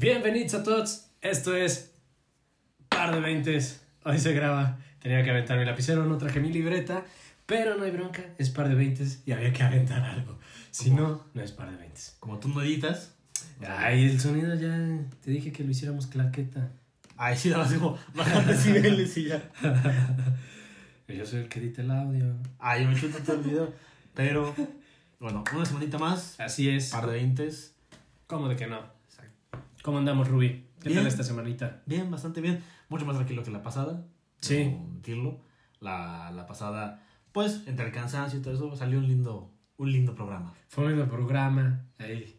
Bienvenidos a todos. Esto es Par de Veintes. Hoy se graba. Tenía que aventar mi lapicero, no traje mi libreta, pero no hay bronca. Es Par de Veintes y había que aventar algo. Si no, no es Par de Veintes. Como tú no editas. Ay, el sonido ya. Te dije que lo hiciéramos claqueta. Ay, sí, más digo, bajar decibeles y ya. Yo soy el que edita el audio. Ay, yo me chuto todo el video. Pero, bueno, una semanita más. Así es. Par de veintes. ¿Cómo de que no? ¿Cómo andamos, Ruby? ¿Qué Bien. tal esta semanita? Bien, bastante bien. Mucho más tranquilo que la pasada. Sí. admitirlo. La, la pasada, pues, entre el cansancio y todo eso, salió un lindo, un lindo programa. Fue un lindo programa. Ahí,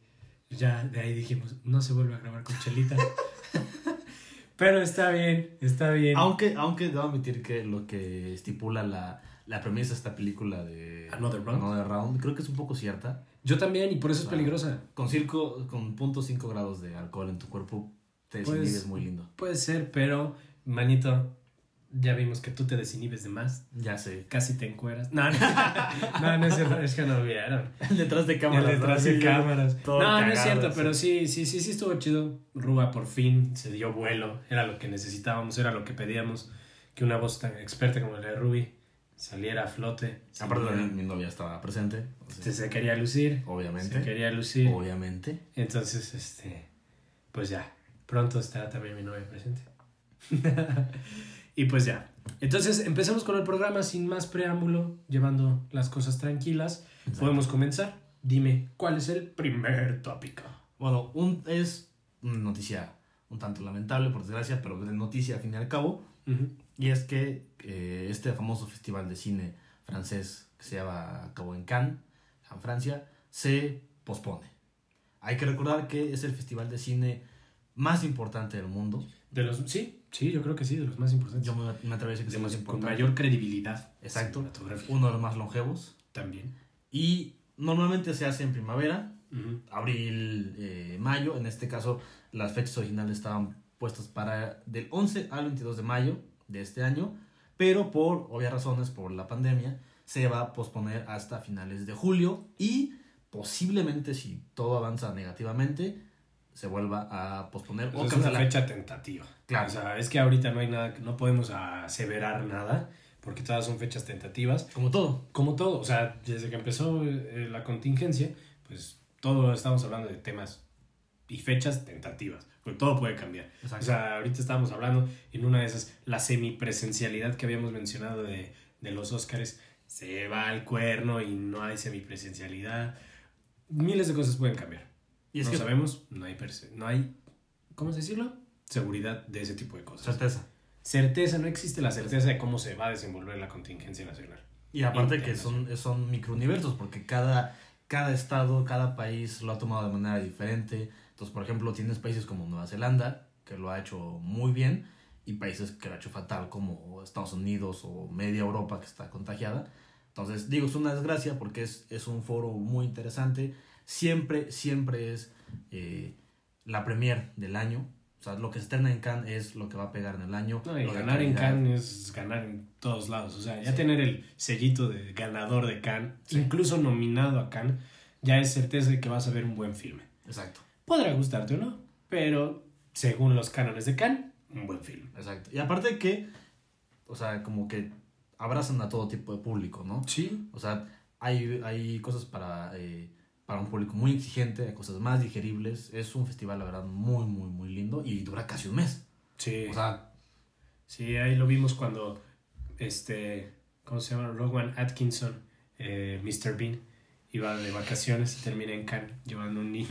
ya de ahí dijimos, no se vuelve a grabar con Chelita. Pero está bien, está bien. Aunque, aunque debo admitir que lo que estipula la, la premisa de esta película de Another Round. Another Round, creo que es un poco cierta. Yo también, y por eso es peligrosa. Con, circo, con 0.5 grados de alcohol en tu cuerpo, te Pues- desinhibes muy lindo. Puede ser, pero, manito, ya vimos que tú te desinhibes de más. Ya sé. Casi te encueras. No, no, no, no es cierto, es que no vieron. detrás de El cámaras. detrás de cámaras. No, no es cierto, sí. pero sí, sí, sí, sí estuvo chido. Ruba por fin se dio vuelo. Era lo que necesitábamos, era lo que pedíamos. Que una voz tan experta como la de Ruby saliera a flote. Aparte, Sí, mi novia estaba presente. sea, se, quería lucir. obviamente. Se quería lucir. Obviamente. Entonces, este, pues ya, pronto estará también mi novia presente. y pues ya. Entonces, empecemos con el programa sin más preámbulo, llevando las cosas tranquilas. Exacto. Podemos comenzar. Dime, ¿cuál es el primer tópico? Bueno, un, es una noticia un tanto lamentable, por desgracia, pero de noticia al fin y al cabo. Ujú. Y es que eh, este famoso festival de cine francés que se lleva a cabo en Cannes, en Francia, se pospone. Hay que recordar que es el festival de cine más importante del mundo. De los, sí, sí, yo creo que sí, de los más importantes. Yo me, me atrevería a decir que De más con mayor credibilidad. Exacto. Uno de los más longevos. También. Y normalmente se hace en primavera, abril, eh, mayo. En este caso, las fechas originales estaban puestas para del 11 al 22 de mayo de este año, pero por obvias razones, por la pandemia, se va a posponer hasta finales de julio y posiblemente, si todo avanza negativamente, se vuelva a posponer O o es una fecha tentativa. Claro. O sea, es que ahorita no hay nada, no podemos aseverar nada, porque todas son fechas tentativas. Como todo. Como todo, o sea, desde que empezó eh, la contingencia, pues todo estamos hablando de temas y fechas tentativas, porque todo puede cambiar. Exacto. O sea, ahorita estábamos hablando en una de esas, la semipresencialidad que habíamos mencionado de, de los Óscares, se va al cuerno y no hay semipresencialidad. Miles de cosas pueden cambiar. Y es no que sabemos, no hay, no hay, ¿cómo decirlo? Seguridad de ese tipo de cosas. certeza. Certeza, no existe la certeza de cómo se va a desenvolver la contingencia nacional. Y aparte que son, son microuniversos, porque cada, cada estado, cada país lo ha tomado de manera diferente. Entonces, por ejemplo, tienes países como Nueva Zelanda, que lo ha hecho muy bien, y países que lo ha hecho fatal, como Estados Unidos o media Europa que está contagiada. Entonces, digo, es una desgracia porque es, es un foro muy interesante. Siempre, siempre es eh, la premier del año. O sea, lo que se estrena en Cannes es lo que va a pegar en el año. No, y lo ganar en. Cannes es ganar en todos lados. O sea, ya Sí. tener el sellito de ganador de Cannes, Sí. incluso nominado a Cannes, ya es certeza de que vas a ver un buen filme. Exacto. Podrá gustarte o no, pero según los cánones de Cannes, un buen film. Exacto. Y aparte que, o sea, como que abrazan a todo tipo de público, ¿no? Sí. O sea, hay, hay cosas para, eh, para un público muy exigente, hay cosas más digeribles. Es un festival, la verdad, muy, muy, muy lindo y dura casi un mes. Sí. O sea, Sí, ahí lo vimos cuando, este, ¿cómo se llama? Rowan Atkinson, eh, Mr. Bean, iba de vacaciones y termina en Cannes llevando un niño.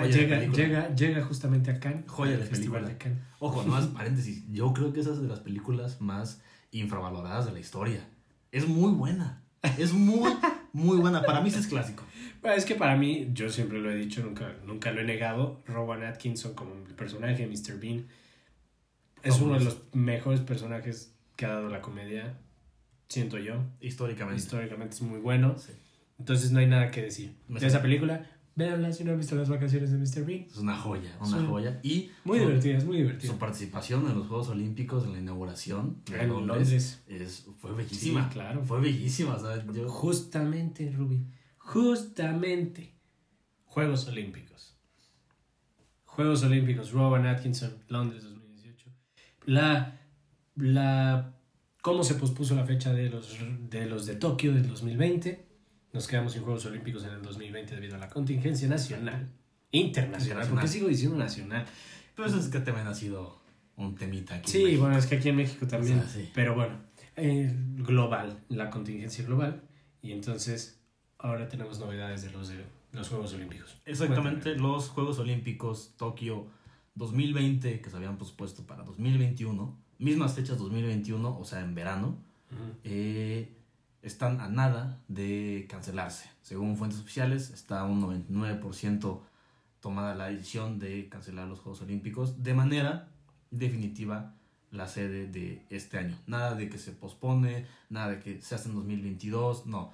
Joya llega, llega, llega justamente a Cannes. Joya al de Festival película. de Cannes. ojo, no más paréntesis. Yo creo que esa es de las películas más infravaloradas de la historia. Es muy buena. Es muy, muy buena. Para mí es clásico. Bueno, es que para mí, yo siempre lo he dicho, nunca, nunca lo he negado, Rowan Atkinson como el personaje de Mr. Bean es uno de los mejores personajes que ha dado la comedia, siento yo. Históricamente. Históricamente es muy bueno. Sí. Entonces no hay nada que decir. Me De esa película, véanla si no han visto las vacaciones de Mr. Bean. Es una joya, una Sí. joya. Y Muy su- divertida, es muy divertida. Su participación en los Juegos Olímpicos, en la inauguración de En Londres. es, fue bellísima. Sí, claro. Fue bellísima. Sea, yo, Justamente, Ruby. Justamente. Juegos Olímpicos. Juegos Olímpicos, Rowan Atkinson, Londres 2018. La, la, ¿Cómo se pospuso la fecha de los de, los de Tokio del 2020? Nos quedamos sin Juegos Olímpicos en el 2020 debido a la contingencia nacional. Internacional, ¿por qué sigo diciendo nacional? Pero eso es que también ha sido un temita aquí. Sí, bueno, es que aquí en México también. O sea, sí. Pero bueno, eh, global, la contingencia global. Y entonces ahora tenemos novedades de los, de los Juegos Olímpicos. Exactamente, Cuéntame. los Juegos Olímpicos Tokio 2020 que se habían pospuesto para 2021, mismas fechas 2021, o sea, en verano, eh, están a nada de cancelarse. Según fuentes oficiales, está un 99% tomada la decisión de cancelar los Juegos Olímpicos de manera definitiva la sede de este año. Nada de que se pospone, nada de que se hace en 2022, no.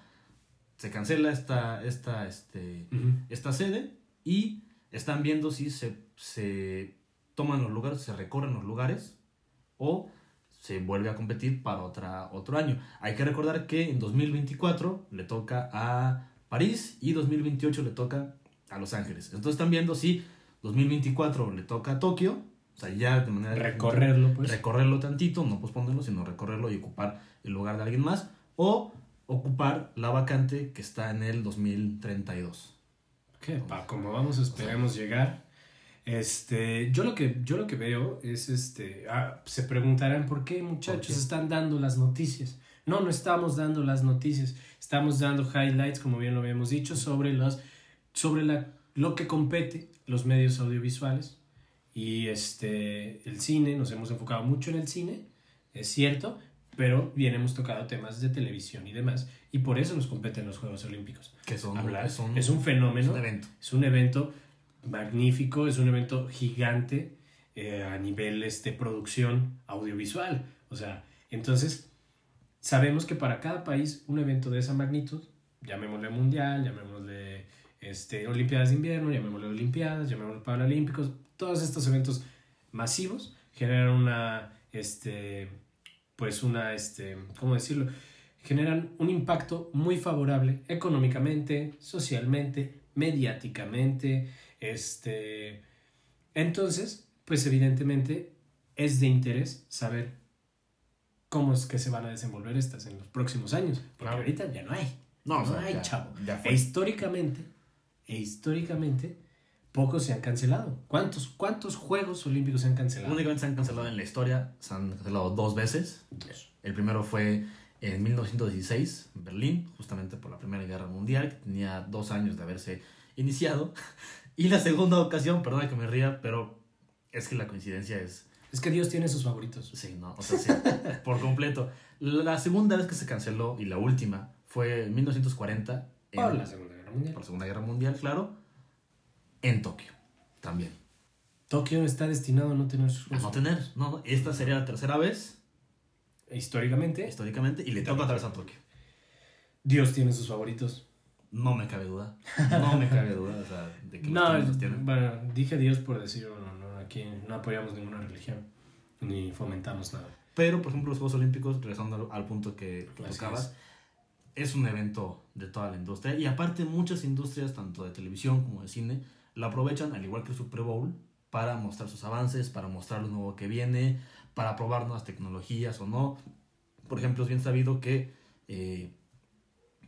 Se cancela esta, esta, este, esta sede y están viendo si se, se toman los lugares, se recorren los lugares o se vuelve a competir para otra, otro año. Hay que recordar que en 2024 le toca a París y 2028 le toca a Los Ángeles. Entonces están viendo si 2024 le toca a Tokio, o sea, ya de manera Recorrerlo, pues. recorrerlo tantito, no posponerlo, sino recorrerlo y ocupar el lugar de alguien más, o ocupar la vacante que está en el 2032. ¿Qué? Pa, como vamos, esperemos llegar. Este, yo lo que, yo lo que veo es, este, ah, se preguntarán por qué muchachos ¿Por qué? están dando las noticias. No, no estamos dando las noticias, estamos dando highlights, como bien lo habíamos dicho, sobre los, sobre la, lo que compete los medios audiovisuales y este, el cine. Nos hemos enfocado mucho en el cine, es cierto, pero bien hemos tocado temas de televisión y demás, y por eso nos competen los Juegos Olímpicos. Que son, Hablar, es un, es un es fenómeno. un evento. Es un evento magnífico, es un evento gigante eh, a nivel este, producción audiovisual. O sea, entonces sabemos que para cada país un evento de esa magnitud, llamémosle mundial, llamémosle este, Olimpiadas de invierno, llamémosle Olimpiadas, llamémosle Paralímpicos, todos estos eventos masivos generan una, este, pues una, este, ¿cómo decirlo? Generan un impacto muy favorable económicamente, socialmente, mediáticamente, este, entonces, pues evidentemente es de interés saber cómo es que se van a desenvolver estas en los próximos años, porque Claro. ahorita ya no hay, No, no, o sea, hay, ya- chavo. ya. E históricamente, e históricamente, pocos se han cancelado. ¿Cuántos, cuántos Juegos Olímpicos se han cancelado? Únicamente se han cancelado en la historia, se han cancelado dos veces. Dos. El primero fue en 1916, en Berlín, justamente por la Primera Guerra Mundial, que tenía dos años de haberse iniciado. Y la segunda ocasión, perdona que me ría, pero es que la coincidencia es Es que Dios tiene sus favoritos. Sí, no, o sea, sí, por completo. La segunda vez que se canceló y la última fue en 1940, en, Por la Segunda Guerra Mundial. por Segunda Guerra Mundial, claro, en Tokio, también. Tokio está destinado a no tener sus A no tener, no, no, esta sería la tercera vez, Históricamente, históricamente, y le toca otra vez a Tokio. Dios tiene sus favoritos. No me cabe duda, no me cabe duda, o sea, de que No, tienen, los tienen. bueno, dije Dios por decir uno, no, aquí no apoyamos ninguna religión, ni fomentamos nada. Pero, por ejemplo, los Juegos Olímpicos, regresando al, al punto que que tocabas, es. un evento de toda la industria. Y aparte, muchas industrias, tanto de televisión como de cine, lo aprovechan, al igual que el Super Bowl, para mostrar sus avances, para mostrar lo nuevo que viene, para probar nuevas tecnologías o no. Por ejemplo, es bien sabido que eh,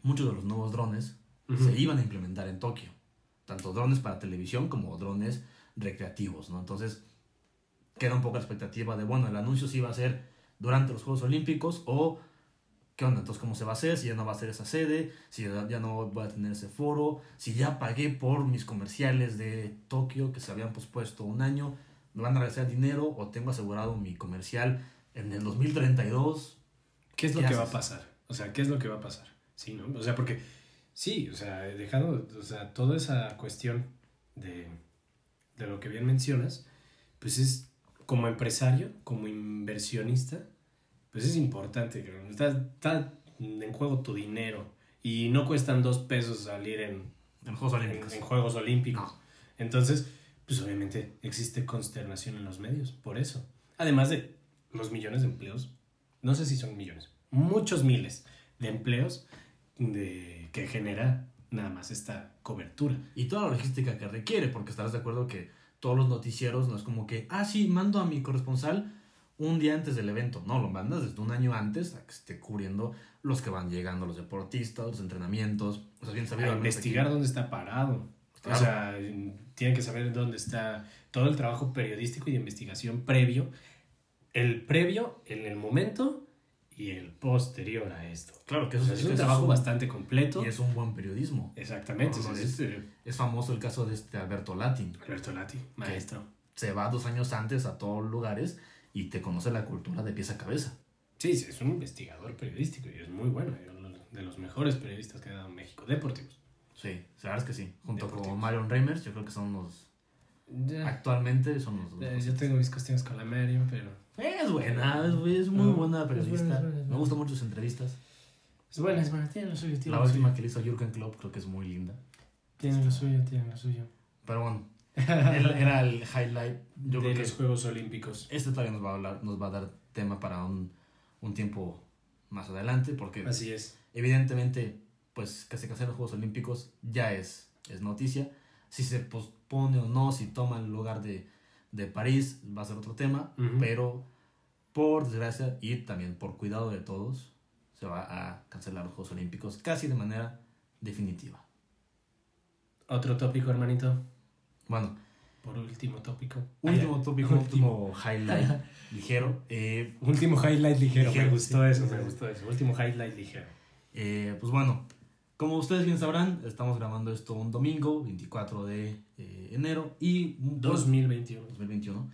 muchos de los nuevos drones Se iban a implementar en Tokio. Tanto drones para televisión como drones recreativos, ¿no? Entonces, queda un poco la expectativa de, bueno, el anuncio sí va a ser durante los Juegos Olímpicos o qué onda, entonces cómo se va a hacer, si ya no va a ser esa sede, si ya, ya no voy a tener ese foro, si ya pagué por mis comerciales de Tokio que se habían pospuesto un año, me van a regresar el dinero o tengo asegurado mi comercial en el 2032. ¿Qué es lo ¿Qué que va a pasar? O sea, ¿qué es lo que va a pasar? Sí, ¿no? O sea, porque sí, o sea, dejando, o sea, toda esa cuestión de, de lo que bien mencionas, pues es como empresario, como inversionista, pues es importante. que Está, está en juego tu dinero y no cuestan dos pesos salir en, En Juegos en, Olímpicos. en Juegos Olímpicos. No. Entonces, pues obviamente existe consternación en los medios, por eso. Además de los millones de empleos, no sé si son millones, muchos miles de empleos de, que genera nada más esta cobertura. Y toda la logística que requiere, porque estarás de acuerdo que todos los noticieros no es como que, ah, sí, mando a mi corresponsal un día antes del evento. No, lo mandas desde un año antes a que esté cubriendo los que van llegando, los deportistas, los entrenamientos. O sea, bien sabido. A investigar aquí. dónde está parado. Claro. O sea, tienen que saber dónde está todo el trabajo periodístico y de investigación previo. El previo, en el momento y el posterior a esto. Claro, que O eso sea, es un eso trabajo un- bastante completo. Y es un buen periodismo. Exactamente. No, no, es, es- es, Es famoso el caso de este Alberto Latin. Alberto Lati, maestro. Se va dos años antes a todos los lugares y te conoce la cultura de pies a cabeza. Sí, sí, es un investigador periodístico y es muy bueno. De los mejores periodistas que ha dado México. Deportivos. Sí, la verdad es que sí. Junto Deportivos. con Marion Reimers, yo creo que son los. Ya, Actualmente son los dos. eh, yo tengo mis cuestiones con la Marion, pero... Es buena, es, es muy No, buena es periodista. buena, es buena, es Me gustan mucho sus entrevistas. Es buena, es buena. Tiene lo suyo, tiene La lo última suyo. que le hizo Jürgen Klopp creo que es muy linda. Tiene lo suyo, tiene lo suyo. Pero bueno, era el highlight. Yo de creo que los Juegos Olímpicos. este todavía nos va a hablar, nos va a dar tema para un, un tiempo más adelante, porque Así es. evidentemente, pues que se cancelen los Juegos Olímpicos ya es, es noticia. Si se pospone o no, si toma el lugar de, de París, va a ser otro tema, pero por desgracia y también por cuidado de todos, se va a cancelar los Juegos Olímpicos casi de manera definitiva. Otro tópico, hermanito. Bueno, Por último tópico. último tópico, último highlight ligero. Eh, Último highlight ligero. Ligero, me gustó sí. eso, me gustó eso. Último highlight ligero. Eh, pues bueno, como ustedes bien sabrán, estamos grabando esto un domingo, 24 de eh, enero y un- 2021. 2021.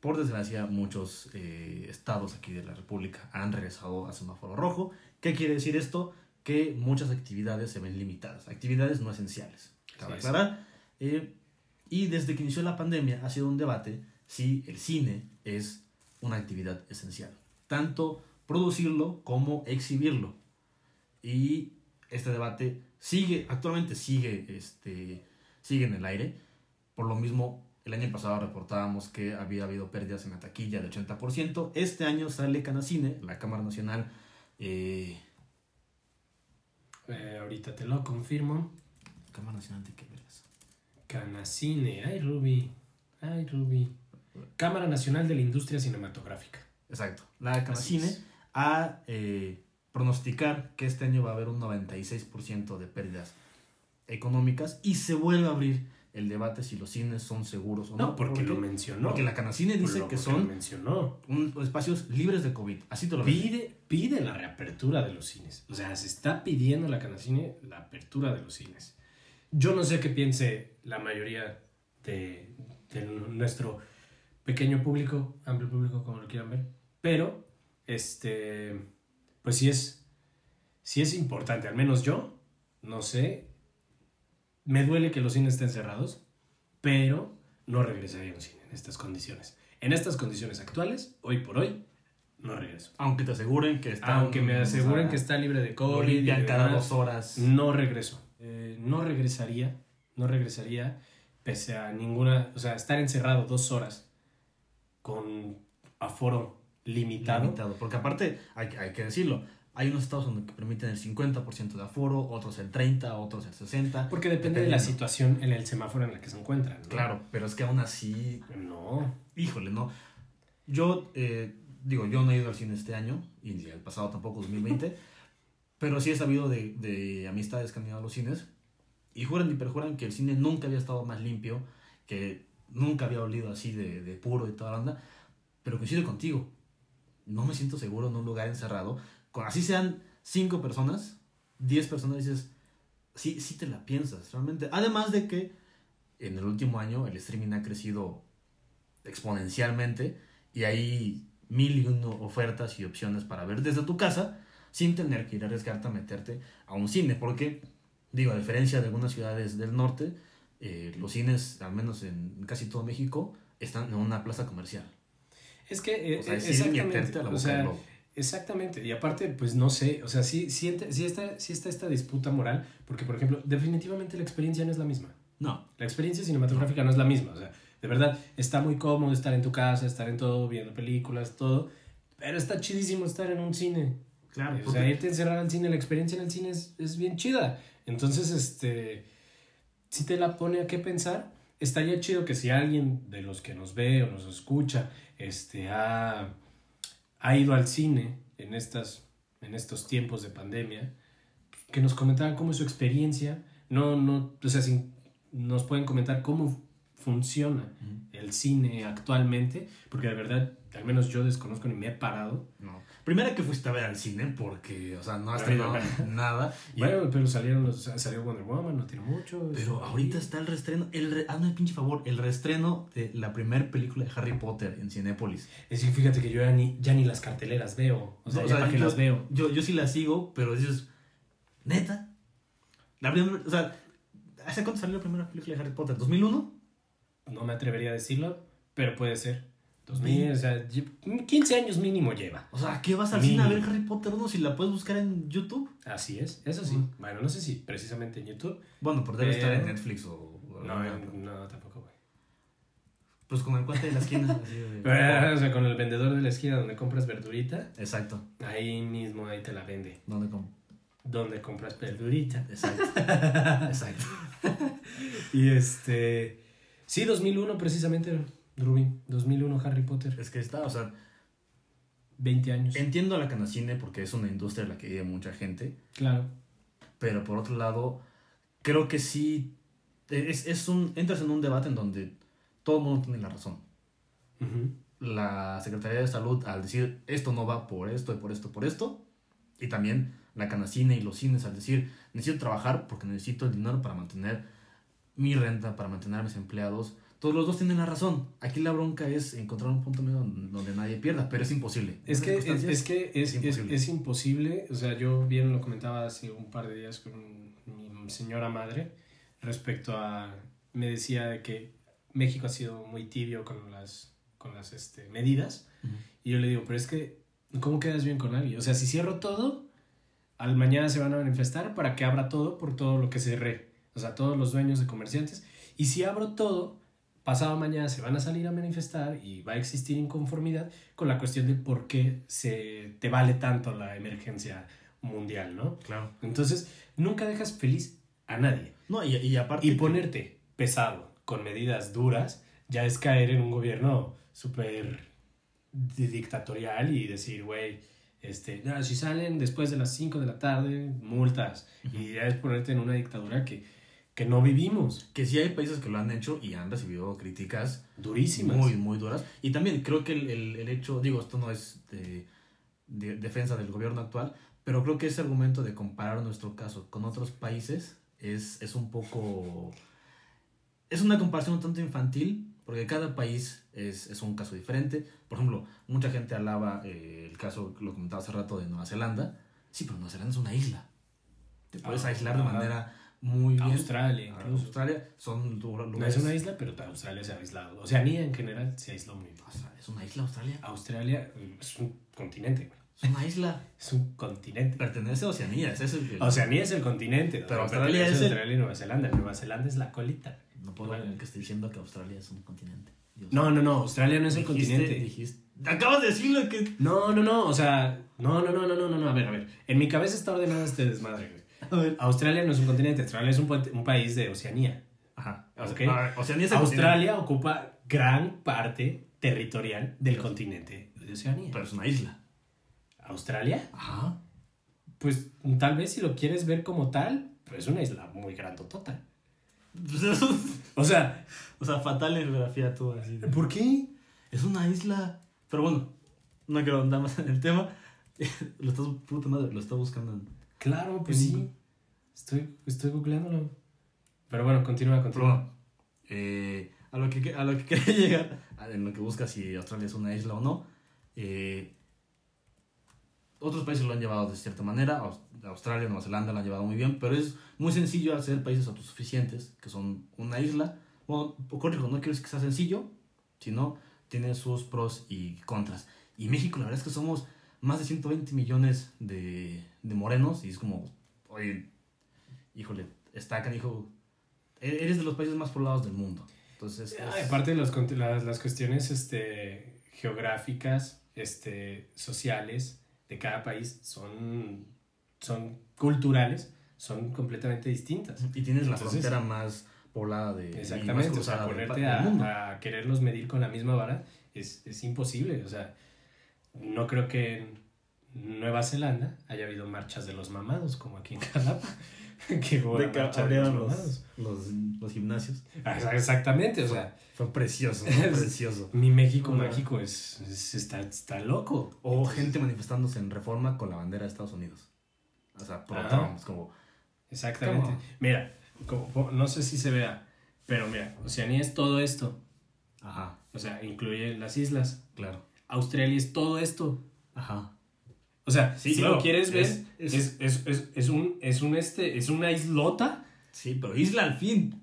Por desgracia, muchos eh, estados aquí de la República han regresado a semáforo rojo. ¿Qué quiere decir esto? Que muchas actividades se ven limitadas, actividades no esenciales. Cabe es. aclarar. Eh, y desde que inició la pandemia ha sido un debate si el cine es una actividad esencial. Tanto producirlo como exhibirlo. Y este debate sigue, actualmente sigue, este, sigue en el aire. Por lo mismo, el año pasado reportábamos que había habido pérdidas en la taquilla del 80%. Este año sale Canacine, la Cámara Nacional. eh, Eh, ahorita te lo confirmo. Cámara Nacional de qué vergas? Canacine. Ay, Ruby. Ay, Ruby. Cámara Nacional de la Industria Cinematográfica. Exacto. La Canacine es. a eh, pronosticar que este año va a haber un 96% de pérdidas económicas y se vuelve a abrir el debate si los cines son seguros o no. No, porque ¿Por lo mencionó. Porque la Canacine dice lo- que son mencionó. un- espacios libres de COVID. Así te lo ves. Pide, pide la reapertura de los cines. O sea, se está pidiendo la Canacine la apertura de los cines. Yo no sé qué piense la mayoría de, de nuestro pequeño público, amplio público, como lo quieran ver. Pero, este, pues sí es, sí es importante. Al menos yo, no sé, me duele que los cines estén cerrados, pero no regresaría a un cine en estas condiciones. En estas condiciones actuales, hoy por hoy, no regreso. Aunque te aseguren que están. Aunque me aseguren que está libre de COVID. y cada demás, dos horas. No regreso. Eh, no regresaría. No regresaría. Pese a ninguna. O sea, estar encerrado dos horas con aforo limitado. limitado. Porque aparte, hay, que- hay que decirlo, hay unos estados donde permiten el 50% de aforo, otros el 30%, otros el 60%. Porque depende de la situación en el semáforo en la que se encuentran. ¿no? Claro, pero es que aún así, No. híjole, no. Yo, eh, digo, yo no he ido al cine este año, y ni el pasado tampoco, 2020, pero sí he sabido de, de amistades que han ido a los cines, y juran y perjuran que el cine nunca había estado más limpio, que nunca había olido así de, de puro y toda la onda, pero coincido contigo, no me siento seguro en un lugar encerrado, con así sean cinco personas, 10 personas, dices, sí, sí te la piensas, realmente. Además de que en el último año el streaming ha crecido exponencialmente y hay mil y uno ofertas y opciones para ver desde tu casa sin tener que ir a arriesgarte a meterte a un cine, porque, digo, a diferencia de algunas ciudades del norte, eh, los cines, al menos en casi todo México, están en una plaza comercial. Es que. eh, O sea, eh, es exactamente. o sea. Exactamente, y aparte, pues no sé, o sea, sí, sí, sí está, sí está esta disputa moral, porque por ejemplo, definitivamente la experiencia no es la misma. No, La experiencia cinematográfica no es la misma, o sea, de verdad, está muy cómodo estar en tu casa, estar en todo, viendo películas, todo, pero está chidísimo estar en un cine. claro. O sea, irte a encerrar al cine, la experiencia en el cine es, es bien chida. Entonces, este, sí te la pone a qué pensar, estaría chido que si alguien de los que nos ve o nos escucha este, ha, ha ido al cine en, estas, en estos tiempos de pandemia, que nos comentaran cómo es su experiencia. No, no, o sea, si nos pueden comentar cómo funciona el cine actualmente, porque de verdad, al menos yo desconozco ni me he parado. No. Primera que fuiste a ver al cine porque, o sea, no has tenido nada. Y bueno, pero salieron los, salió Wonder Woman, no tiene mucho. Pero ahorita está el reestreno, el re, hazme el pinche favor, el reestreno de la primera película de Harry Potter en Cinépolis. Es decir, fíjate que yo ya ni, ya ni las carteleras veo, o sea, o sea que las veo. Yo, yo sí las sigo, pero dices, neta. La primera, o sea, ¿hace cuánto salió la primera película de Harry Potter? ¿2001? No me atrevería a decirlo, pero puede ser. 2000, o sea, 15 años mínimo lleva. O sea, ¿qué vas al cine a ver Harry Potter 1 si la puedes buscar en YouTube? Así es, eso sí. Bueno, no sé si precisamente en YouTube. Bueno, pero debe estar en Netflix o... no, no, tampoco, güey. Pues con el cuate de la esquina. o sea, con el vendedor de la esquina donde compras verdurita. Exacto. Ahí mismo, ahí te la vende. ¿Dónde compras? Donde compras verdurita. Exacto. Exacto. y este... Sí, 2001 precisamente. Rubin, 2001 Harry Potter. Es que está, o sea... 20 años. Entiendo la canacine porque es una industria en la que vive mucha gente. Claro. Pero por otro lado, creo que sí... Es, es un, entras en un debate en donde todo el mundo tiene la razón. La Secretaría de Salud al decir esto no va por esto y por esto, por esto. Y también la canacine y los cines al decir necesito trabajar porque necesito el dinero para mantener mi renta, para mantener a mis empleados todos los dos tienen la razón. Aquí la bronca es encontrar un punto medio donde nadie pierda, pero es imposible. Es que, es, que es, imposible. Es, imposible. O sea, yo bien lo comentaba hace un par de días con mi señora madre respecto a... Me decía de que México ha sido muy tibio con las, con las este, medidas. Y yo le digo, pero es que, ¿cómo quedas bien con alguien? O sea, si cierro todo, al mañana se van a manifestar para que abra todo por todo lo que cerré. O sea, todos los dueños de comerciantes. Y si abro todo, pasado mañana se van a salir a manifestar y va a existir inconformidad con la cuestión de por qué se te vale tanto la emergencia mundial, ¿no? Claro. Entonces, nunca dejas feliz a nadie. No, y, y aparte... Y ponerte pesado con medidas duras ya es caer en un gobierno súper dictatorial y decir, güey, este, no, si salen después de las 5 de la tarde, multas. Y ya es ponerte en una dictadura que que no vivimos. Que sí hay países que lo han hecho y han recibido críticas durísimas. Muy, muy duras. Y también creo que el, el, el hecho, digo, esto no es de, de, defensa del gobierno actual, pero creo que ese argumento de comparar nuestro caso con otros países es, es un poco... Es una comparación un tanto infantil, porque cada país es, es un caso diferente. Por ejemplo, mucha gente alaba eh, el caso, lo comentaba hace rato, de Nueva Zelanda. Sí, pero Nueva Zelanda es una isla. Te puedes ah, aislar de manera muy bien. Australia, ah. Australia son lugares. No es una isla, pero Australia se ha aislado. Oceanía en general se aisló muy bien. ¿Es una isla Australia? Australia es un continente, Es una isla. Es un continente. Pertenece a Oceanía. Es el... Oceanía es el continente. Pero Australia es. Australia y Nueva Zelanda. Nueva Zelanda es la colita. No puedo creer que esté diciendo que Australia es un continente. no, no, no. Australia no es el continente. Dijiste, Acabas de decirlo que. No, no, no. O sea, no, no, no, no, no, no. A ver, a ver. En mi cabeza está ordenado este desmadre, güey. Australia no es un continente, Australia es un, un país de Oceanía. Ajá. Okay. Australia ocupa gran parte territorial del continente de Oceanía. Pero es una isla. ¿Australia? Ajá. Pues tal vez si lo quieres ver como tal, pues es una isla muy grandotota. o sea, o sea, fatal en geografía tú así. ¿Por qué? Es una isla. Pero bueno, no quiero andar más en el tema. lo estás puta madre, lo está buscando en Claro, pues sí. Estoy, estoy googleándolo. Pero bueno, continúa, continúa. Eh, a, lo que, a lo que quería llegar, en lo que busca si Australia es una isla o no, eh, otros países lo han llevado de cierta manera, Australia, Nueva Zelanda lo han llevado muy bien, pero es muy sencillo hacer países autosuficientes, que son una isla. Bueno, corrijo, no quiero decir que sea sencillo, sino tiene sus pros y contras. Y México, la verdad es que somos más de 120 millones de, de morenos y es como, oye, híjole, está dijo e-, eres de los países más poblados del mundo. Entonces, aparte de los, las, las, cuestiones este, geográficas, este, sociales de cada país son, son culturales, son completamente distintas. Y tienes la frontera más poblada de... y más Exactamente, o sea, ponerte mundo. a, a quererlos medir con la misma vara es, es imposible. O sea, no creo que en Nueva Zelanda haya habido marchas de los mamados como aquí en Jalapa. que De que abrieron los los, mamados. los, gimnasios. Ah, Exactamente, o sea, Fue precioso, fue precioso. mi México Una- mágico es, es- está, está loco. O Entonces, gente manifestándose en reforma con la bandera de Estados Unidos. O sea, como... Exactamente. ¿Cómo? Mira, como- no sé si se vea, pero mira, Oceanía es todo esto. Ajá, O sea, incluye las islas. claro. Australia es todo esto. Ajá. O sea, Sí, si claro, lo quieres ver, es- es, es- es, un, es un este, es una islota, Sí, pero isla al fin.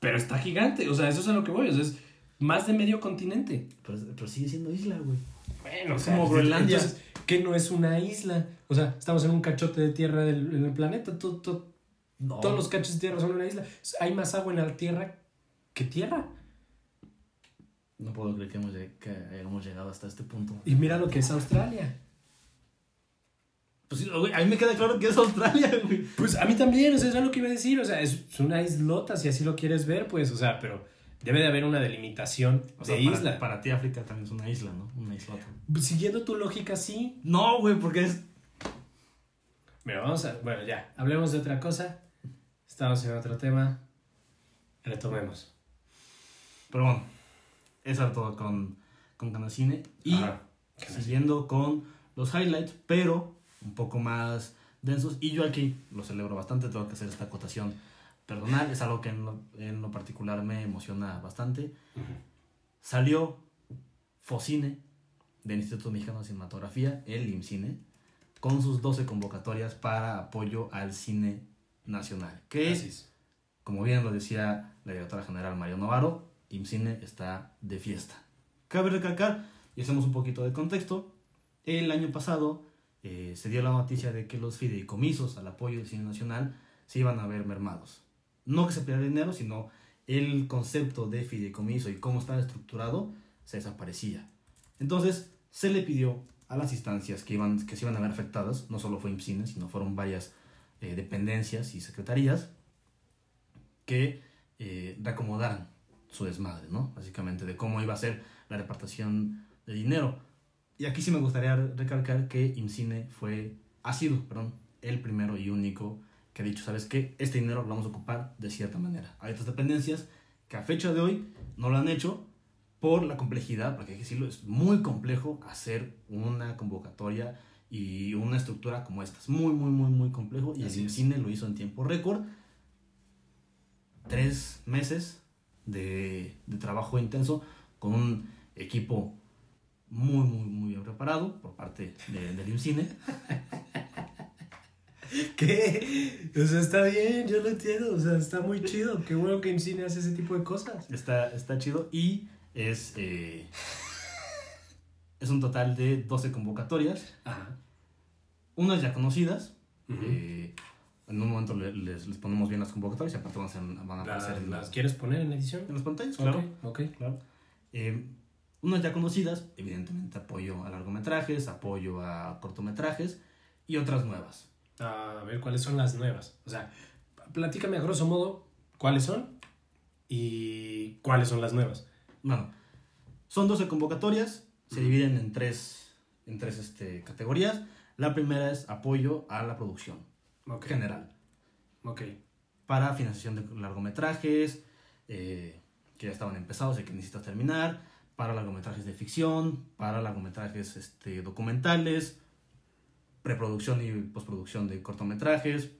pero está gigante. O sea, eso es a lo que voy. O sea, es más de medio continente. Pero, pero sigue siendo isla, güey. Bueno, Es como Groenlandia. Entonces, ¿qué no es una isla? O sea, estamos en un cachote de tierra del, en el planeta. Todo- todo- No. Todos los cachos de tierra son una isla. Hay más agua en la tierra que tierra. No puedo creer que, hemos, que llegado hasta este punto. Y mira lo que es Australia. Pues güey, a mí me queda claro que es Australia, güey. Pues a mí también, o sea, eso es lo que iba a decir. O sea, es, es una islota, si así lo quieres ver, pues, o sea, pero debe de haber una delimitación O sea, de para, isla. para ti África también es una isla, ¿no? Una islota. Siguiendo tu lógica, sí. No, güey, porque es... Mira, vamos a. Bueno, ya, hablemos de otra cosa. Estamos en otro tema. Retomemos. Pero bueno, eso era todo con, con Canacine. Y Ajá. siguiendo con los highlights, pero un poco más densos. Y yo aquí lo celebro bastante, tengo que hacer esta acotación personal. Es algo que en lo, en lo particular me emociona bastante. Ujú. Salió Focine del Instituto Mexicano de Cinematografía, el IMCINE, con sus 12 convocatorias para apoyo al cine nacional. Que, es. como bien lo decía la directora general Mario Novaro, IMCINE está de fiesta. Cabe recalcar, y hacemos un poquito de contexto, el año pasado eh, se dio la noticia de que los fideicomisos al apoyo del cine nacional se iban a ver mermados. No que se perdiera dinero, sino el concepto de fideicomiso y cómo estaba estructurado se desaparecía. Entonces se le pidió a las instancias que, iban, que se iban a ver afectadas, no solo fue IMCINE, sino fueron varias eh, dependencias y secretarías, que eh, reacomodaran su desmadre, ¿no? Básicamente de cómo iba a ser la repartición de dinero. Y aquí sí me gustaría recalcar que IMCINE fue, ha sido, perdón, el primero y único que ha dicho, ¿sabes qué? Este dinero lo vamos a ocupar de cierta manera. Hay otras dependencias que a fecha de hoy no lo han hecho por la complejidad, porque hay que decirlo, es muy complejo hacer una convocatoria y una estructura como esta. Es muy, muy, muy, muy complejo. Y el lo hizo en tiempo récord. Tres meses de, de trabajo intenso con un equipo muy, muy, muy bien preparado por parte de, del IMCINE. ¿Qué? O sea, está bien, yo lo entiendo. O sea, está muy chido. Qué bueno que IMCINE hace ese tipo de cosas. Está, está chido y es, eh, es un total de 12 convocatorias, Ajá. unas ya conocidas. Eh, en un momento le- les, les ponemos bien las convocatorias y aparte van a, ser- van a aparecer en, ¿Las las, quieres poner en edición? en las pantallas, claro. ok. claro. Eh, unas ya conocidas, evidentemente apoyo a largometrajes, apoyo a cortometrajes y otras nuevas. A ver, ¿cuáles son las nuevas? O sea, platícame a grosso modo cuáles son y cuáles son las nuevas. Bueno, son 12 convocatorias, se dividen en tres, en tres este, categorías. La primera es apoyo a la producción General, Ok. para financiación de largometrajes eh, que ya estaban empezados y que necesitas terminar, para largometrajes de ficción, para largometrajes este, documentales, preproducción y postproducción de cortometrajes,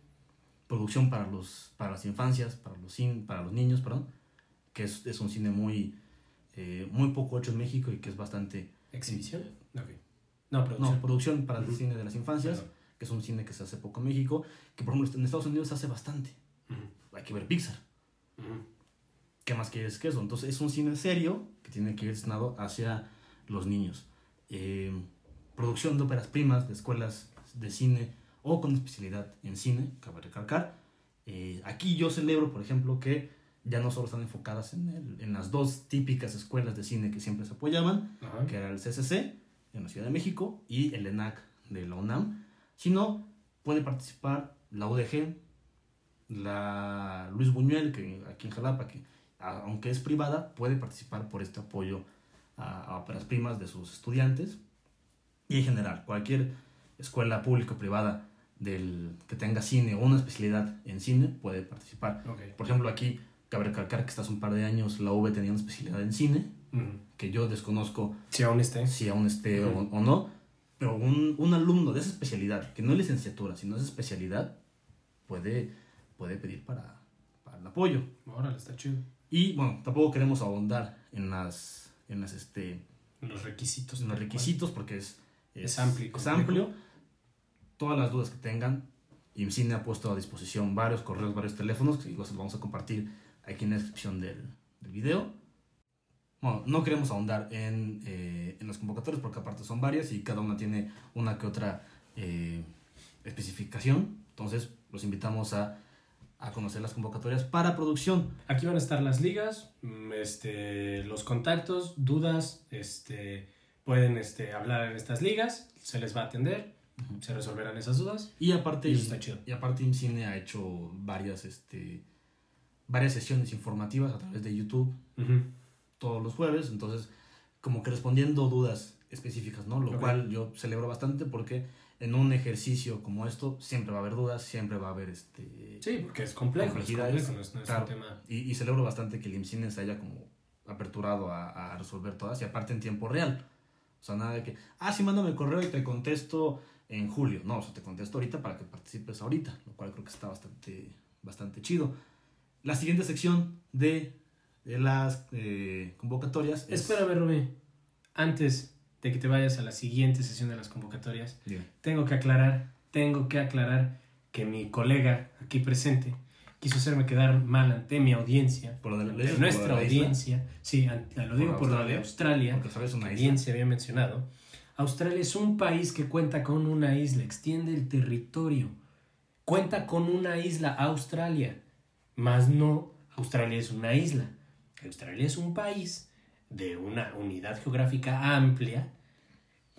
producción para, los, para las infancias, para los, cin- para los niños, perdón, que es, es un cine muy, eh, muy poco hecho en México y que es bastante... ¿Exhibición? Ok. No, No, producción. producción para el cine de las infancias, Perdón. Que es un cine que se hace poco en México, que por ejemplo en Estados Unidos se hace bastante. Ujú. Hay que ver Pixar. Ujú. ¿Qué más quieres que eso? Entonces es un cine serio que tiene que ir destinado hacia los niños. Eh, producción de óperas primas, de escuelas de cine o con especialidad en cine, cabe recalcar. Eh, aquí yo celebro, por ejemplo, que ya no solo están enfocadas en, el- en las dos típicas escuelas de cine que siempre se apoyaban, Ajá. que era el CCC en la Ciudad de México y el ENAC de la UNAM, sino puede participar la UDG la Luis Buñuel, que aquí en Jalapa, que aunque es privada, puede participar por este apoyo a, a óperas primas de sus estudiantes. Y en general, cualquier escuela pública o privada del, que tenga cine o una especialidad en cine puede participar. Ok. Por ejemplo, aquí cabe recalcar que hasta hace un par de años la UV tenía una especialidad en cine, Ujú. que yo desconozco Si aún esté. si aún esté o, Ujú. o no, pero un, un alumno de esa especialidad, que no es licenciatura, sino es especialidad, puede, puede pedir para, para el apoyo. Órale, está chido. Y bueno, tampoco queremos ahondar en las, en las este, Los requisitos. en los tal cual. requisitos porque es, Es amplio y Es amplio. Todas las dudas que tengan, IMCINE ha puesto a disposición varios correos, varios teléfonos, que los vamos a compartir aquí en la descripción del, del video. Bueno, no queremos ahondar en, eh, en las convocatorias porque aparte son varias y cada una tiene una que otra eh, especificación. Entonces, los invitamos a, a conocer las convocatorias para producción. Aquí van a estar las ligas, mm, este, los contactos, dudas, este, pueden este, hablar en estas ligas, se les va a atender, se resolverán esas dudas. Y aparte, Y eso está chido. y aparte IMCINE ha hecho varias, este, varias sesiones informativas a través de YouTube. Todos los jueves, entonces como que respondiendo dudas específicas, ¿no? Lo Ok. cual yo celebro bastante porque en un ejercicio como esto siempre va a haber dudas, siempre va a haber este... Sí, porque es complejo, es complejo, no es, no es claro. un tema... Y, y celebro bastante que el IMCINE se haya como aperturado a, a resolver todas y aparte en tiempo real. O sea, nada de que, ah, sí, mándame el correo y te contesto en julio. No, o sea, te contesto ahorita para que participes ahorita, lo cual creo que está bastante, bastante chido. La siguiente sección de, de las eh, convocatorias es... Espérame, Rubí, antes de que te vayas a la siguiente sesión de las convocatorias, tengo que aclarar, tengo que aclarar que mi colega aquí presente quiso hacerme quedar mal ante mi audiencia, Por lo de la- ante ¿lo dices por nuestra de audiencia, sí, lo digo por lo de Australia, Porque sabes una que isla. bien se había mencionado. Australia es un país que cuenta con una isla, extiende el territorio, cuenta con una isla, Australia, más no, Australia es una isla. Australia es un país de una unidad geográfica amplia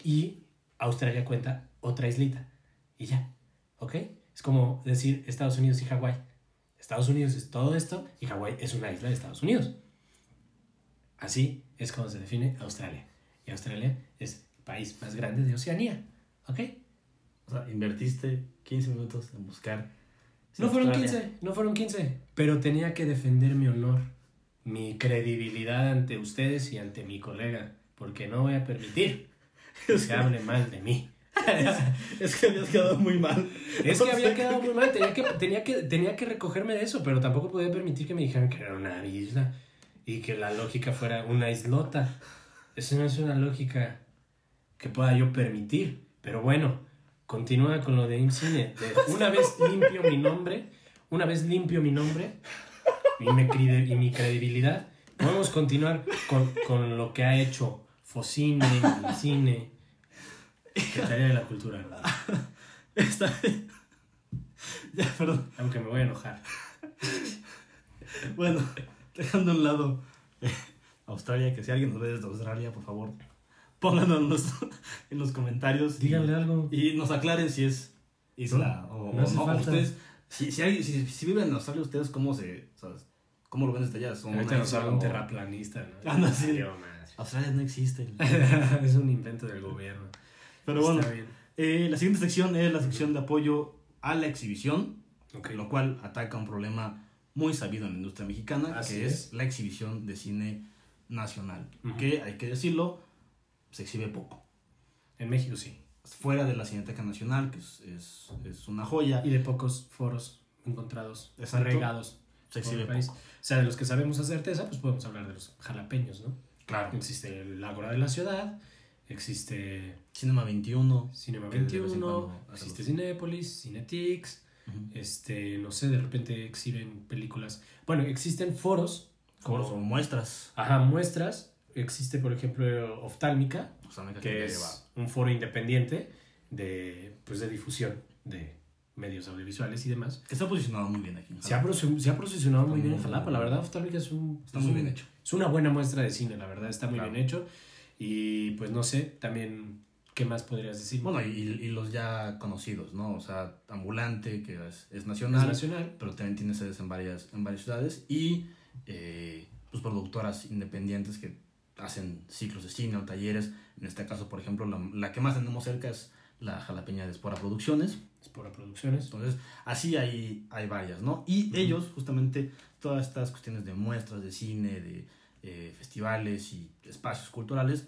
y Australia cuenta otra islita. Y ya, ¿ok? Es como decir Estados Unidos y Hawái. Estados Unidos es todo esto y Hawái es una isla de Estados Unidos. Así es como se define Australia. Y Australia es el país más grande de Oceanía. ¿Ok? O sea, invertiste 15 minutos en buscar. No fueron Australia- 15, no fueron 15. Pero tenía que defender mi honor, mi credibilidad ante ustedes y ante mi colega. Porque no voy a permitir que se hable mal de mí. Es que habías quedado muy mal. Es que había quedado muy mal, tenía que, tenía, que, tenía que recogerme de eso, pero tampoco podía permitir que me dijeran que era una isla y que la lógica fuera una islota. Eso no es una lógica que pueda yo permitir. Pero bueno, continúa con lo de IMCINE. De- Una vez limpio mi nombre, una vez limpio mi nombre y, me crede- y mi credibilidad, podemos continuar con, con lo que ha hecho Focine, IMCINE, Secretaría de la Cultura. ¿verdad? Está bien. Ya, perdón. Aunque me voy a enojar. Bueno, dejando a un lado eh, Australia, que si alguien nos ve desde Australia, por favor, pónganlo en los, en los comentarios. y- Díganle algo. Y nos aclaren si es isla o, no o hace no. falta. Ustedes, si, si, hay- si, si viven en Australia, ¿ustedes cómo se, sabes, cómo lo ven desde allá? ¿Son Ahorita nos habla un terraplanista, ¿no? Anda, sí. Australia no existe. es un invento del gobierno. Pero bueno, bien. eh, la siguiente sección es la sección de apoyo a la exhibición, lo cual ataca un problema muy sabido en la industria mexicana, Así que es. es. la exhibición de cine nacional, que hay que decirlo, se exhibe poco. En México sí. Fuera de la Cineteca Nacional, que es, es, es una joya, Y de pocos foros encontrados, Exacto. regados se exhibe el país. poco. O sea, de los que sabemos a certeza, pues podemos hablar de los jalapeños, ¿no? Claro. Existe el Ágora de la Ciudad, existe Cinema 21. Cinema Que de vez en 21, cuando hace existe Cinépolis, Cinetix, este, no sé, de repente exhiben películas. Bueno, existen foros, Foros como, o muestras. ajá, muestras. Existe, por ejemplo, Oftálmica, O sea, me que que es un foro independiente de, pues, de difusión de medios audiovisuales y demás. que está posicionado muy bien aquí. Se ha, se ha posicionado muy bien en Jalapa, la verdad, Oftálmica es un... Está es muy un- bien hecho. Es una buena muestra de cine, la verdad, está muy Claro. bien hecho. Y pues no sé, también ¿Qué más podrías decir? Bueno, y, y los ya conocidos, ¿no? O sea, Ambulante, que es, es nacional, es nacional. pero también tiene sedes en varias, en varias ciudades, y eh, pues productoras independientes que hacen ciclos de cine o talleres. En este caso, por ejemplo, la, la que más tenemos cerca es la jalapeña de Espora Producciones. Espora Producciones. Entonces, así hay, hay varias, ¿no? Y Ujú. ellos, justamente, todas estas cuestiones de muestras de cine, de eh, festivales y espacios culturales,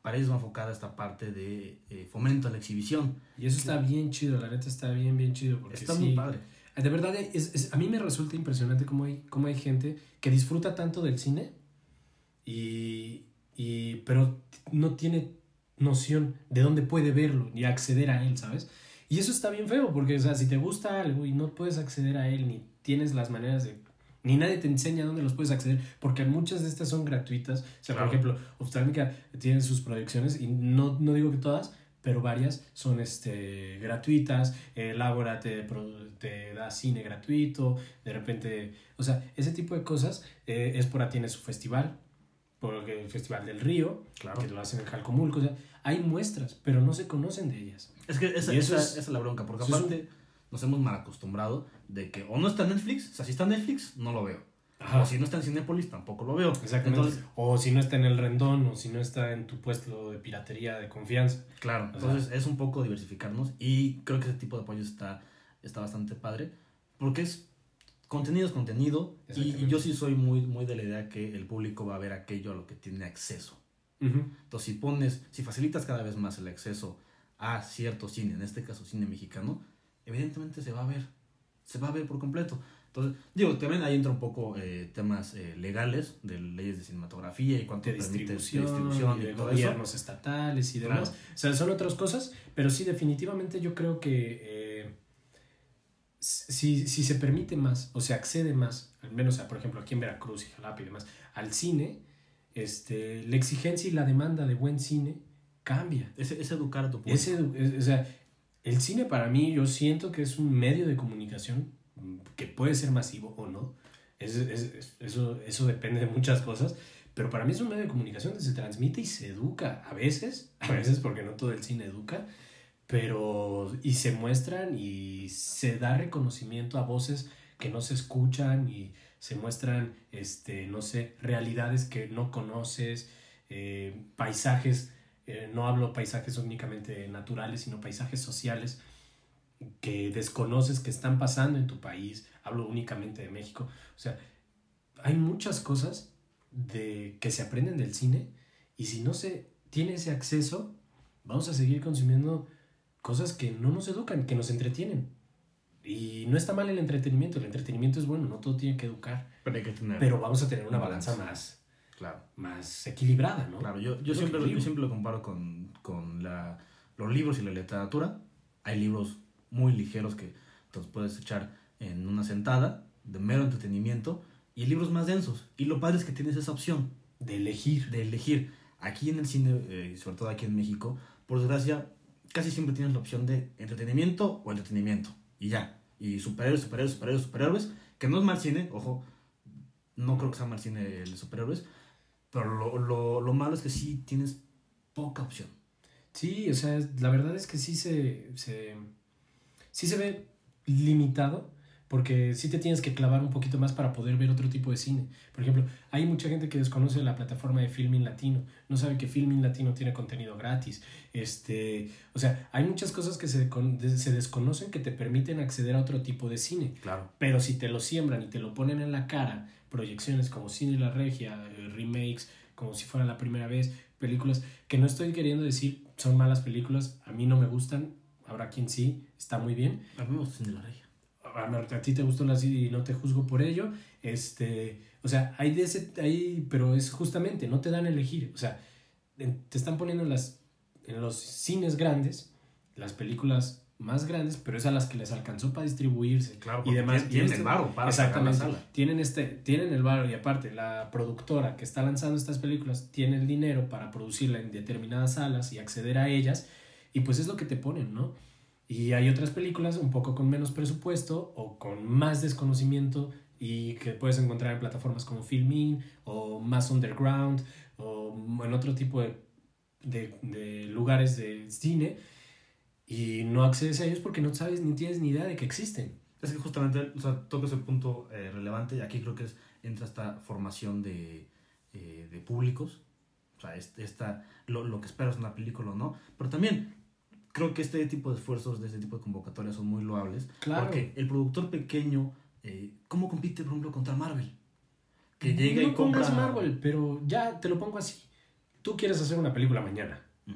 para ellos va enfocada esta parte de eh, fomento a la exhibición. Y eso está bien chido, la neta está bien, bien chido. Porque Está sí, muy padre. De verdad, es, es- a mí me resulta impresionante cómo hay, cómo hay gente que disfruta tanto del cine, y, y, pero no tiene noción de dónde puede verlo ni acceder a él, ¿sabes? Y eso está bien feo, porque, o sea, si te gusta algo y no puedes acceder a él, ni tienes las maneras de... Ni nadie te enseña dónde los puedes acceder, porque muchas de estas son gratuitas. O sea, Claro. por ejemplo, Oftalmica tiene sus proyecciones, y no, no digo que todas, pero varias son este, gratuitas. Eh, Labora te, te da cine gratuito, de repente, o sea, ese tipo de cosas. Eh, Espora tiene su festival, porque el Festival del Río, Claro. que lo hacen en Jalcomulco. O sea, hay muestras, pero no se conocen de ellas. Es que esa, esa- es- esa es la bronca, porque aparte nos hemos mal acostumbrado de que o no está en Netflix, o sea, si está en Netflix, no lo veo. O si no está en Cinépolis, tampoco lo veo. Exactamente. Entonces, o si no está en el rendón, o si no está en tu puesto de piratería de confianza. claro, O entonces es un poco diversificarnos y creo que ese tipo de apoyo está, está bastante padre, porque es contenido es contenido y, y yo sí soy muy, muy de la idea que el público va a ver aquello a lo que tiene acceso. Ujú. Entonces, si pones, si facilitas cada vez más el acceso a cierto cine, en este caso cine mexicano, evidentemente se va a ver, se va a ver por completo. Entonces, digo, también ahí entra un poco eh, temas eh, legales, de leyes de cinematografía y cuánto de permite distribución, distribución y y de todo eso. gobiernos estatales y demás. Claro. O sea, son otras cosas, pero sí, definitivamente yo creo que eh, si, si se permite más o se accede más, al menos, a, por ejemplo, aquí en Veracruz y Jalapa y demás, al cine, este, la exigencia y la demanda de buen cine cambia. Es, es educar a tu público. Es edu- es- o sea, el cine para mí yo siento que es un medio de comunicación que puede ser masivo o no. Es- es- es- eso, eso depende de muchas cosas. Pero para mí es un medio de comunicación donde se transmite y se educa. A veces, a veces porque no todo el cine educa. Pero, y se muestran y se da reconocimiento a voces que no se escuchan y se muestran, este, no sé, realidades que no conoces, eh, paisajes eh, no hablo paisajes únicamente naturales, sino paisajes sociales que desconoces que están pasando en tu país. Hablo únicamente de México. O sea, hay muchas cosas de, que se aprenden del cine y si no se tiene ese acceso, vamos a seguir consumiendo cosas que no nos educan, que nos entretienen. Y no está mal el entretenimiento, el entretenimiento es bueno, no todo tiene que educar, Pero hay que tener. pero vamos a tener una Un balanza más, claro, más equilibrada, ¿no? claro. Yo, yo, siempre, yo siempre lo comparo con, con la, los libros y la literatura. Hay libros muy ligeros que te los puedes echar en una sentada, de mero entretenimiento, y libros más densos. Y lo padre es que tienes esa opción. De elegir. de elegir. Aquí en el cine, eh, sobre todo aquí en México, por desgracia, casi siempre tienes la opción de entretenimiento o entretenimiento. Y ya. Y superhéroes, superhéroes, superhéroes, superhéroes. Que no es mal cine, ojo. No creo que sea mal cine el superhéroes. Pero lo, lo, lo malo es que sí tienes poca opción. Sí, o sea, la verdad es que sí se, se, sí se ve limitado porque sí te tienes que clavar un poquito más para poder ver otro tipo de cine. Por ejemplo, hay mucha gente que desconoce la plataforma de Filmin Latino, no sabe que Filmin Latino tiene contenido gratis. Este, o sea, hay muchas cosas que se, se desconocen que te permiten acceder a otro tipo de cine. Claro. Pero si te lo siembran y te lo ponen en la cara, proyecciones como Cine La Regia, eh, remakes, como si fuera la primera vez, películas que no estoy queriendo decir son malas películas, a mí no me gustan, habrá quien sí, está muy bien. A mí me gusta Cine la Regia. A, a ti te gustó la y no te juzgo por ello. Este, o sea, hay de ese, hay, pero es justamente, no te dan a elegir. O sea, te están poniendo en, las, en los cines grandes, las películas más grandes, pero es a las que les alcanzó para distribuirse Claro, y demás. tienen este- el varo para Exactamente. pagar la sala. Tienen, este, tienen el varo y aparte la productora que está lanzando estas películas tiene el dinero para producirla en determinadas salas y acceder a ellas y pues es lo que te ponen, ¿no? Y hay otras películas un poco con menos presupuesto o con más desconocimiento y que puedes encontrar en plataformas como Filmin o más underground o en otro tipo de de, lugares de cine y no accedes a ellos porque no sabes ni tienes ni idea de que existen. Es que justamente, o sea, tocas el punto eh, relevante y aquí creo que es, entra esta formación de, eh, de públicos, o sea, es- esta, lo, lo que esperas de una película o no, pero también creo que este tipo de esfuerzos, de este tipo de convocatorias son muy loables, Claro. porque el productor pequeño, eh, ¿cómo compite, por ejemplo, contra Marvel? Que llega no y compra... Marvel, pero ya te lo pongo así. Tú quieres hacer una película mañana Mm.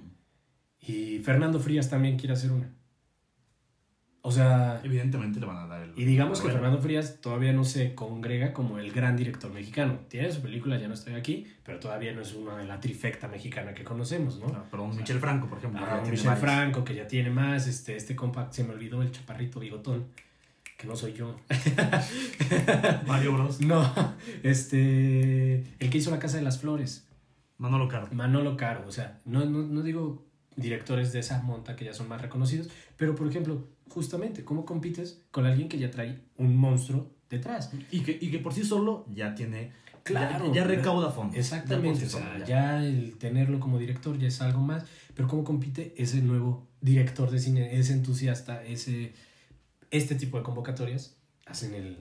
y Fernando Frías también quiere hacer una. O sea, Evidentemente le van a dar el... y digamos que Fernando Frías todavía no se congrega como el gran director mexicano. Tiene su película, ya no estoy aquí, pero todavía no es una de la trifecta mexicana que conocemos, ¿no? ah, Pero un Michel Franco, por ejemplo. Ah, un Michel. Franco, que ya tiene más, este, este compa, se me olvidó el chaparrito bigotón, que no soy yo. Mario Bros. no, este, el que hizo La Casa de las Flores, Manolo Caro. Manolo Caro, o sea, no, no, no digo directores de esa monta que ya son más reconocidos, pero por ejemplo, justamente, ¿cómo compites con alguien que ya trae un monstruo detrás? Y que, y que por sí solo ya tiene... Claro. Ya, ya recauda fondos. Exactamente, Ya o sea, ya el tenerlo como director ya es algo más, pero cómo compite ese nuevo director de cine, ese entusiasta, ese este tipo de convocatorias hacen el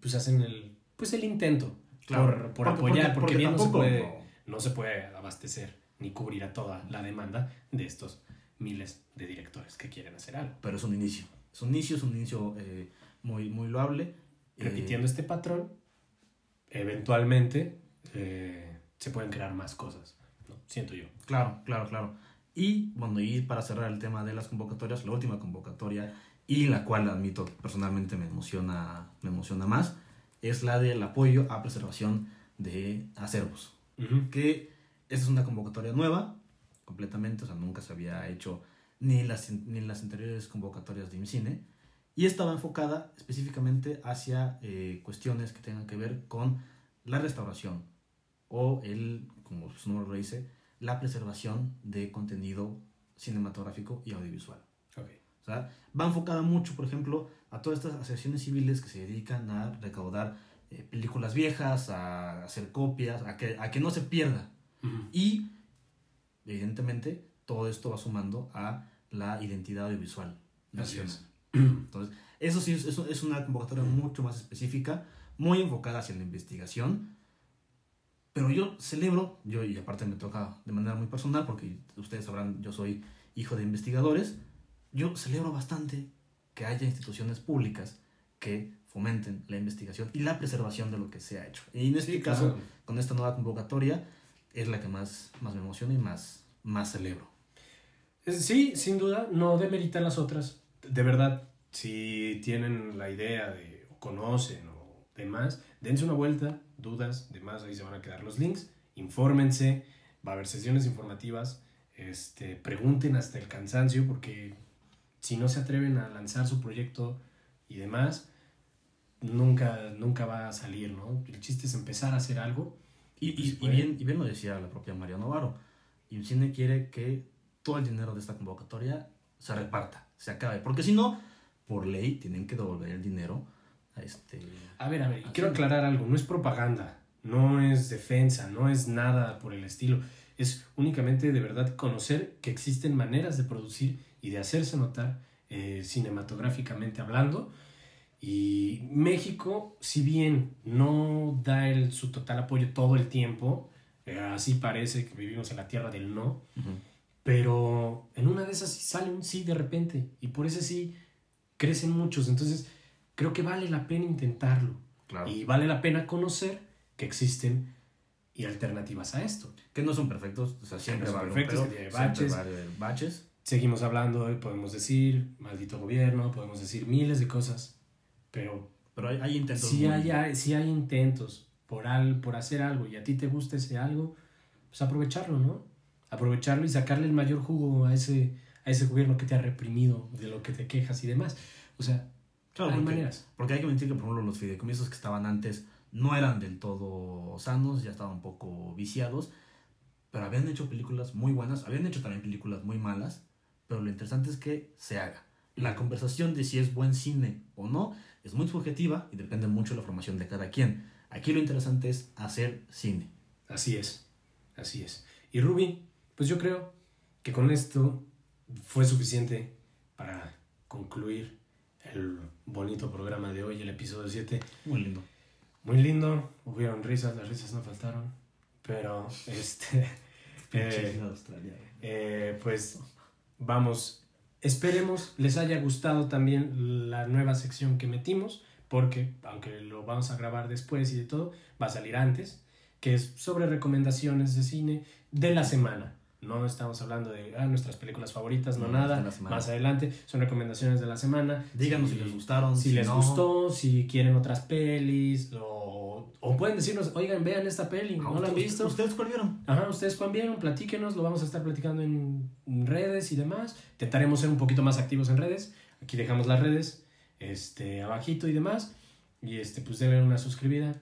pues hacen el pues el intento Claro. por, por Porque- apoyar, porque- porque, porque bien no se puede no se puede abastecer ni cubrir a toda la demanda de estos miles de directores que quieren hacer algo. Pero es un inicio. Es un inicio, es un inicio eh, muy, muy loable. Eh, Repitiendo este patrón, eventualmente eh, se pueden crear más cosas, ¿no? siento yo. Claro, claro, claro. Y bueno, y para cerrar el tema de las convocatorias, la última convocatoria y la cual admito personalmente me emociona, me emociona más, es la del apoyo a preservación de acervos. Que esta es una convocatoria nueva, completamente, o sea, nunca se había hecho ni las, ni las anteriores convocatorias de IMCINE, y estaba enfocada específicamente hacia eh, cuestiones que tengan que ver con la restauración o el, como su nombre lo dice, la preservación de contenido cinematográfico y audiovisual. Ok. O sea, va enfocada mucho, por ejemplo, a todas estas asociaciones civiles que se dedican a recaudar eh, películas viejas, a hacer copias, a que, a que no se pierda. Y, evidentemente, todo esto va sumando a la identidad audiovisual Así nacional. es. Entonces, eso sí es, eso es una convocatoria mucho más específica, muy enfocada hacia la investigación. Pero yo celebro, yo y aparte me toca de manera muy personal, porque ustedes sabrán, yo soy hijo de investigadores, yo celebro bastante que haya instituciones públicas que fomenten la investigación y la preservación de lo que se ha hecho. Y en este Sí, caso, claro. con esta nueva convocatoria, es la que más, más me emociona y más, más celebro. Eh, Sí, sin duda, no demeritan las otras. De verdad, si tienen la idea de, conocen o demás, dense una vuelta, dudas, demás, ahí se van a quedar los links, infórmense, va a haber sesiones informativas, este, pregunten hasta el cansancio, porque si no se atreven a lanzar su proyecto y demás, nunca, nunca va a salir, ¿no? El chiste es empezar a hacer algo. Y, Pues, y- y bueno. bien, y bien lo decía la propia María Novaro. IMCINE quiere que todo el dinero de esta convocatoria se reparta, se acabe. Porque si no, por ley, tienen que devolver el dinero a este... A ver, a ver, y quiero aclarar algo, no es propaganda, no es defensa, no es nada por el estilo, es únicamente de verdad conocer que existen maneras de producir y de hacerse notar eh, cinematográficamente hablando. Y México, si bien no da el, su total apoyo todo el tiempo, eh, así parece que vivimos en la tierra del no, pero en una de esas sale un sí de repente y por ese sí crecen muchos. Entonces creo que vale la pena intentarlo Claro. y vale la pena conocer que existen y alternativas a esto. Que no son perfectos, o sea, siempre no un perfectos, pero, que tiene siempre baches. baches. Seguimos hablando y podemos decir maldito gobierno, podemos decir miles de cosas, pero Pero hay, hay intentos si muy- hay, hay- si hay intentos por, al, por hacer algo y a ti te gusta ese algo, pues aprovecharlo, ¿no? Aprovecharlo y sacarle el mayor jugo a ese, a ese gobierno que te ha reprimido, de lo que te quejas y demás. O sea, Claro, hay porque, maneras. porque hay que mentir que, por ejemplo, los fideicomisos que estaban antes no eran del todo sanos, ya estaban un poco viciados, pero habían hecho películas muy buenas, habían hecho también películas muy malas, pero lo interesante es que se haga. La conversación de si es buen cine o no es muy subjetiva y depende mucho de la formación de cada quien. Aquí lo interesante es hacer cine. Así es, así es. Y Ruby, pues yo creo que con esto fue suficiente para concluir el bonito programa de hoy, el episodio 7. Muy lindo. Muy lindo, hubieron risas, las risas no faltaron, pero este, eh, eh, pues vamos, esperemos les haya gustado también la nueva sección que metimos, porque aunque lo vamos a grabar después y de todo, va a salir antes, que es sobre recomendaciones de cine de la semana. No estamos hablando de ah, nuestras películas favoritas, no, No, nada. Más adelante son recomendaciones de la semana. Díganos si les gustaron. Si les no. gustó, si quieren otras pelis, o, o pueden decirnos, oigan, vean esta peli, Ah, ¿no la han ¿ustedes- visto? ¿Ustedes cuál vieron? Ajá, ustedes cuán vieron, platíquenos, lo vamos a estar platicando en redes y demás. Intentaremos ser un poquito más activos en redes. Aquí dejamos las redes, este, abajito y demás. Y este, pues denle una suscribida,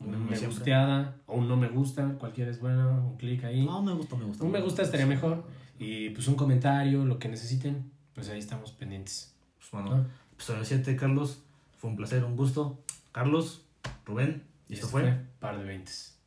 una me siempre. gusteada, o un no me gusta, cualquiera es bueno, un clic ahí. No, me gusta, me gusta. un me gusta estaría mejor. Y pues un comentario, lo que necesiten, pues ahí estamos pendientes. Pues bueno, episodio 7, Carlos. Fue un placer, un gusto. Carlos, Rubén, y esto, fue, fue Par de Veintes.